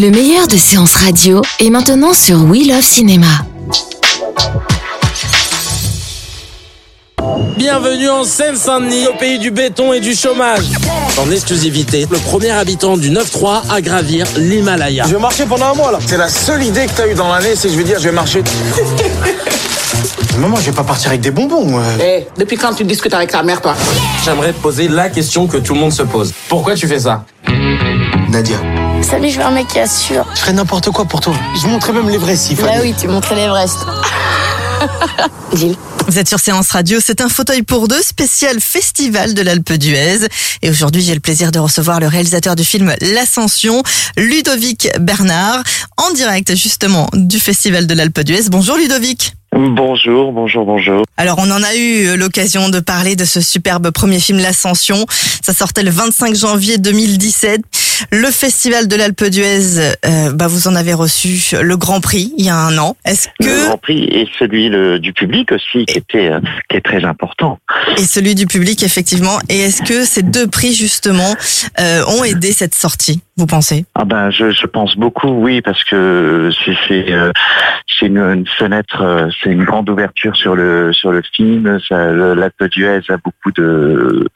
Le meilleur de séances radio est maintenant sur We Love Cinéma. Bienvenue en Seine-Saint-Denis, au pays du béton et du chômage. En exclusivité, le premier habitant du 9-3 à gravir l'Himalaya. Je vais marcher pendant un mois là. C'est la seule idée que t'as eue dans l'année, c'est que je vais dire je vais marcher. Maman, je vais pas partir avec des bonbons. moi. Eh, depuis quand tu discutes avec ta mère, toi? J'aimerais te poser la question que tout le monde se pose. Pourquoi tu fais ça? Nadia, Salut, je veux un mec qui assure. je ferais n'importe quoi pour toi. Je montrais même l'Everest s'il Bah fallait. oui, tu montrais l'Everest. Gilles. Vous êtes sur Séance Radio, c'est un fauteuil pour deux spécial Festival de l'Alpe d'Huez. Et aujourd'hui, j'ai le plaisir de recevoir le réalisateur du film L'Ascension, Ludovic Bernard, en direct justement du Festival de l'Alpe d'Huez. Bonjour Ludovic. Bonjour, bonjour, bonjour. Alors, on en a eu l'occasion de parler de ce superbe premier film L'Ascension. Ça sortait le 25 janvier 2017. Le Festival de l'Alpe d'Huez, euh, bah, vous en avez reçu le Grand Prix il y a un an. Est-ce Le que Grand Prix et celui le- du public aussi, qui était euh, qui est très important. et celui du public effectivement. Et est-ce que ces deux prix justement euh, ont aidé cette sortie Vous pensez? Ah ben, je, je pense beaucoup, oui, parce que c'est c'est une, une fenêtre, c'est une grande ouverture sur le sur le film. Le- L'Alpe d'Huez a beaucoup de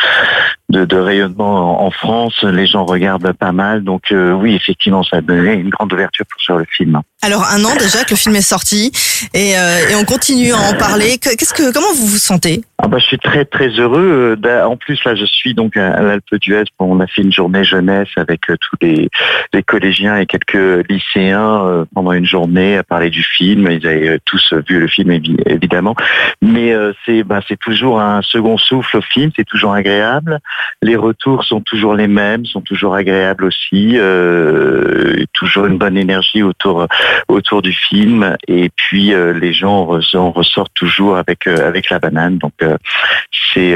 de, de rayonnement en, en France. Les gens regardent pas mal, donc euh, oui, effectivement, ça a donné une grande ouverture pour, sur le film. Alors un an déjà que le film est sorti et, euh, et on continue à en parler. Que- Qu'est-ce que comment vous vous sentez? Ah bah, je suis très très heureux. Euh, d'a- En plus là, je suis donc à l'Alpe d'Huez. Bon, on a fait une journée jeunesse avec euh, tous les, les collégiens et quelques lycéens euh, pendant une journée à parler du film. Ils avaient tous vu le film évi- évidemment, mais euh, c'est bah, c'est toujours un second souffle au film. C'est toujours agréable. Les retours sont toujours les mêmes, sont toujours agréables aussi. Euh, toujours une bonne énergie autour autour du film. Et puis euh, les gens en ressortent toujours avec euh, avec la banane. Donc c'est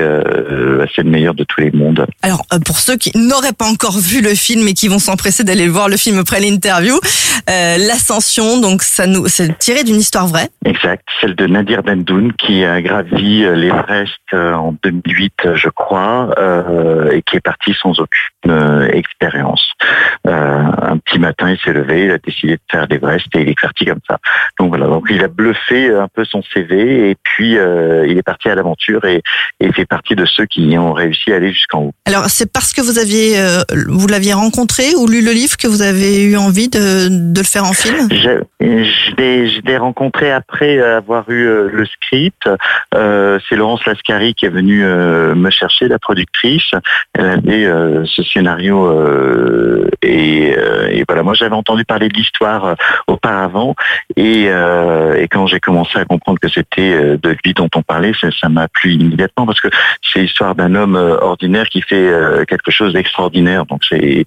c'est le meilleur de tous les mondes. Alors pour ceux qui n'auraient pas encore vu le film et qui vont s'empresser d'aller voir le film après l'interview, l'ascension donc ça nous c'est tiré d'une histoire vraie. Exact, celle de Nadir Bendoun qui a gravi l'Everest en 2008, euh, je crois, euh, et qui est parti sans aucune euh, expérience. Euh, un petit matin, il s'est levé, il a décidé de faire l'Everest et il est parti comme ça. Donc voilà, donc il a bluffé un peu son CV et puis euh, il est parti à l'aventure et, fait partie de ceux qui ont réussi à aller jusqu'en haut. Alors c'est parce que vous aviez euh, vous l'aviez rencontré ou lu le livre que vous avez eu envie de, de le faire en film? Je, je l'ai rencontré après avoir eu euh, le script. Euh, c'est Laurence Lascari qui est venue euh, me chercher, la productrice. Elle avait euh, ce scénario euh, et, euh, et voilà. Moi, j'avais entendu parler de l'histoire euh, auparavant et, euh, et quand j'ai commencé à comprendre que c'était de lui dont on parlait, ça m'a plu immédiatement parce que c'est l'histoire d'un homme ordinaire qui fait quelque chose d'extraordinaire. Donc c'est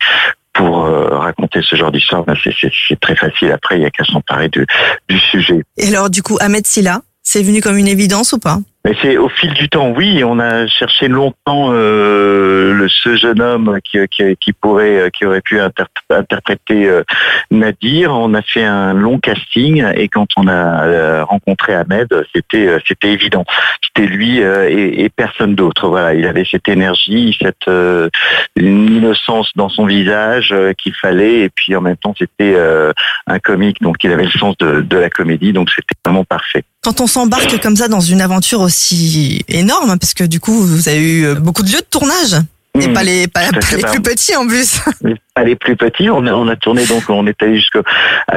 pour raconter ce genre d'histoire, ben, c'est- très facile. Après, il n'y a qu'à s'emparer du sujet. Et alors du coup Ahmed Silla, c'est venu comme une évidence ou pas? Mais c'est au fil du temps, oui. On a cherché longtemps euh, le, ce jeune homme qui, qui, qui pourrait, qui aurait pu inter- interpréter euh, Nadir. On a fait un long casting et quand on a euh, rencontré Ahmed, c'était euh, c'était évident. C'était lui euh, et, et personne d'autre. Voilà, il avait cette énergie, cette euh, innocence dans son visage euh, qu'il fallait et puis en même temps c'était euh, un comique, donc il avait le sens de, de la comédie, donc c'était vraiment parfait. Quand on s'embarque comme ça dans une aventure aussi énorme, parce que du coup vous avez eu euh, beaucoup de lieux de tournage, et Mmh. pas les pas, fait, les bah, plus petits en plus. Pas les plus petits. On a, on a tourné donc, on est allé jusqu'à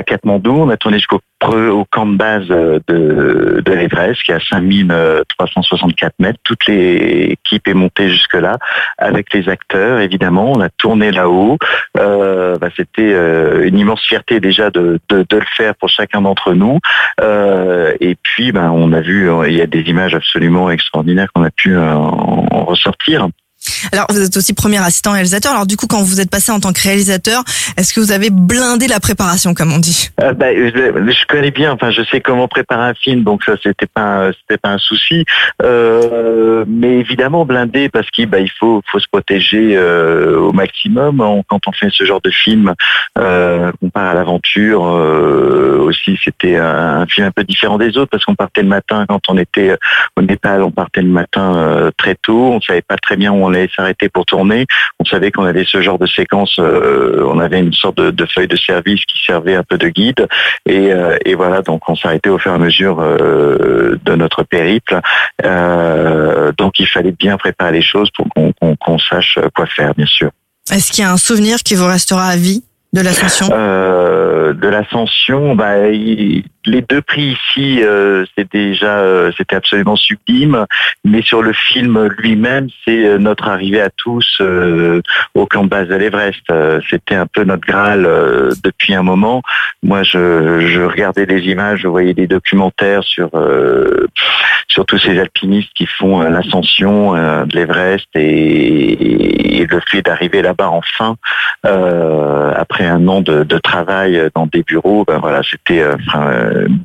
Katmandou, on a tourné jusqu'au au camp de base euh, de, de l'Everest, qui est à 5364 mètres. Toute l'équipe est montée jusque là, avec les acteurs évidemment. On a tourné là-haut. Euh, bah, C'était euh, une immense fierté déjà de, de, de le faire pour chacun d'entre nous. Euh, et puis, ben, on a vu, il y a des images absolument extraordinaires qu'on a pu euh, en, en ressortir. Alors, vous êtes aussi premier assistant réalisateur. Alors, du coup, quand vous êtes passé en tant que réalisateur, est-ce que vous avez blindé la préparation, comme on dit? Euh, bah, je, connais bien. Enfin, je sais comment préparer un film, donc ça, c'était pas, c'était pas un souci. Euh, mais évidemment, blindé parce qu'il bah, faut, faut se protéger euh, au maximum quand on fait ce genre de film. On part à l'aventure. Aussi, c'était un, film un peu différent des autres parce qu'on partait le matin quand on était au Népal. On partait le matin très tôt. On savait pas très bien où on allait s'arrêter pour tourner. On savait qu'on avait ce genre de séquence. Euh, on avait une sorte de, de, feuille de service qui servait un peu de guide. Et, euh, et voilà, donc on s'arrêtait au fur et à mesure euh, de notre périple. donc il fallait bien préparer les choses pour qu'on qu qu sache quoi faire, bien sûr. Est-ce qu'il y a un souvenir qui vous restera à vie de l'ascension? Euh, De l'ascension, bah, il, les deux prix ici, euh, c'est déjà, euh, c'était absolument sublime. Mais sur le film lui-même, c'est euh, notre arrivée à tous au camp de base de l'Everest. C'était un peu notre graal depuis un moment. Moi, je, regardais des images, je voyais des documentaires sur sur tous ces alpinistes qui font l'ascension de l'Everest et, le fait d'arriver là-bas enfin après un an de, de, travail dans des bureaux, ben voilà, c'était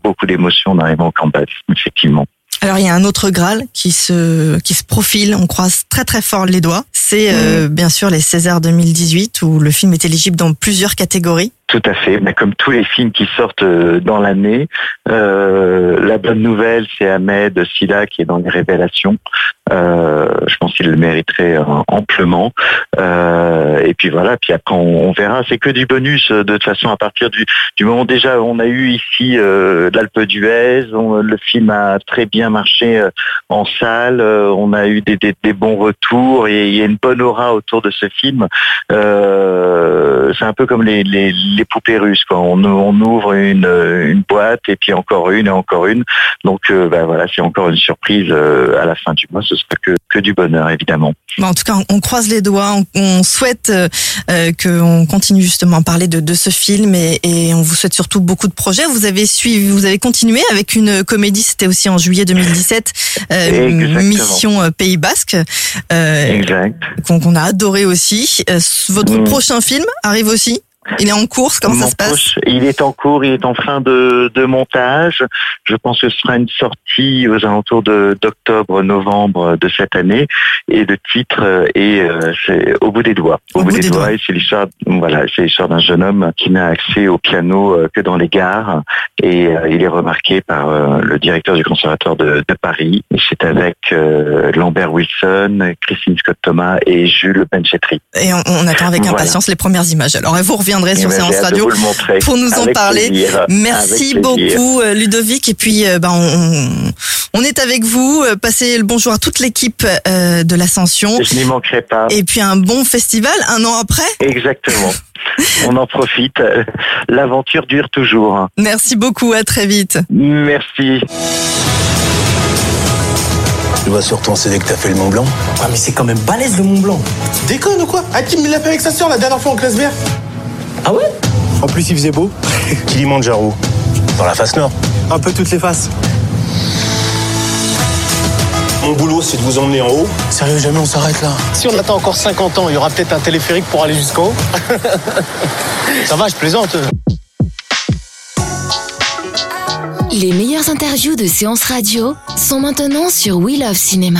beaucoup d'émotions en arrivant au camp base, effectivement. Alors il y a un autre Graal qui se qui se profile, on croise très très fort les doigts. C'est euh, bien sûr les Césars 2018 où le film est éligible dans plusieurs catégories. Tout à fait, mais comme tous les films qui sortent dans l'année, euh, la bonne nouvelle, c'est Ahmed Silla qui est dans les révélations. Euh, je pense qu'il le mériterait amplement. Euh, et puis voilà, puis après on, verra. C'est que du bonus de toute façon à partir du, du moment déjà on a eu ici euh, l'Alpe d'Huez, le film a très bien marché en salle, on a eu des, bons retours et il y a une bonne aura autour de ce film. c'est un peu comme les les poupées russes. Quoi. On, on ouvre une, une, boîte et puis encore une et encore une. Donc euh, ben voilà, c'est encore une surprise euh, à la fin du mois. Ce sera que, que du bonheur évidemment. En tout cas, on croise les doigts. On, on souhaite euh, qu'on continue justement à parler de, de ce film et, et, on vous souhaite surtout beaucoup de projets. Vous avez suivi, vous avez continué avec une comédie. C'était aussi en juillet 2017, Mission Pays Basque, qu'on a adoré aussi. votre mmh. prochain film arrive aussi? Il est en cours, comment Mon ça se passe Il est en cours, il est en fin de, de, montage. Je pense que ce sera une sortie aux alentours d'octobre-novembre de cette année. Et le titre est, euh, Au bout des doigts. Au, Au bout, bout, des, doigts. doigts. Et c'est l'histoire, voilà, c'est l'histoire d'un jeune homme qui n'a accès au piano euh, que dans les gares. Et euh, il est remarqué par euh, le directeur du conservatoire de, de Paris. C'est avec euh, Lambert Wilson, Christine Scott Thomas et Jules Benchetri. Et on, on attend avec Voilà. impatience les premières images. Alors, vous reviendrez Eh sur ben, Séance hâte de Radio pour nous en parler. plaisir. Merci Avec beaucoup euh, Ludovic et puis euh, ben, on, on est avec vous. Euh, Passez le bonjour à toute l'équipe de l'Ascension Je n'y manquerai pas. et puis un bon festival un an après. Exactement. On en profite. L'aventure dure toujours. Merci beaucoup, à très vite. Merci. Tu vois sur ton CV que t'as fait le Mont Blanc? Ah mais c'est quand même balèze le Mont Blanc. Déconne ou quoi? Hakim il l'a fait avec sa soeur la dernière fois en classe verte. Ah ouais? En plus, il faisait beau. Kilimanjaro. Dans la face nord. Un peu toutes les faces. Mon boulot, c'est de vous emmener en haut. Sérieux, jamais on s'arrête là. Si on attend encore 50 ans, il y aura peut-être un téléphérique pour aller jusqu'en haut. Ça va, je plaisante. Les meilleures interviews de séances radio sont maintenant sur We Love Cinéma.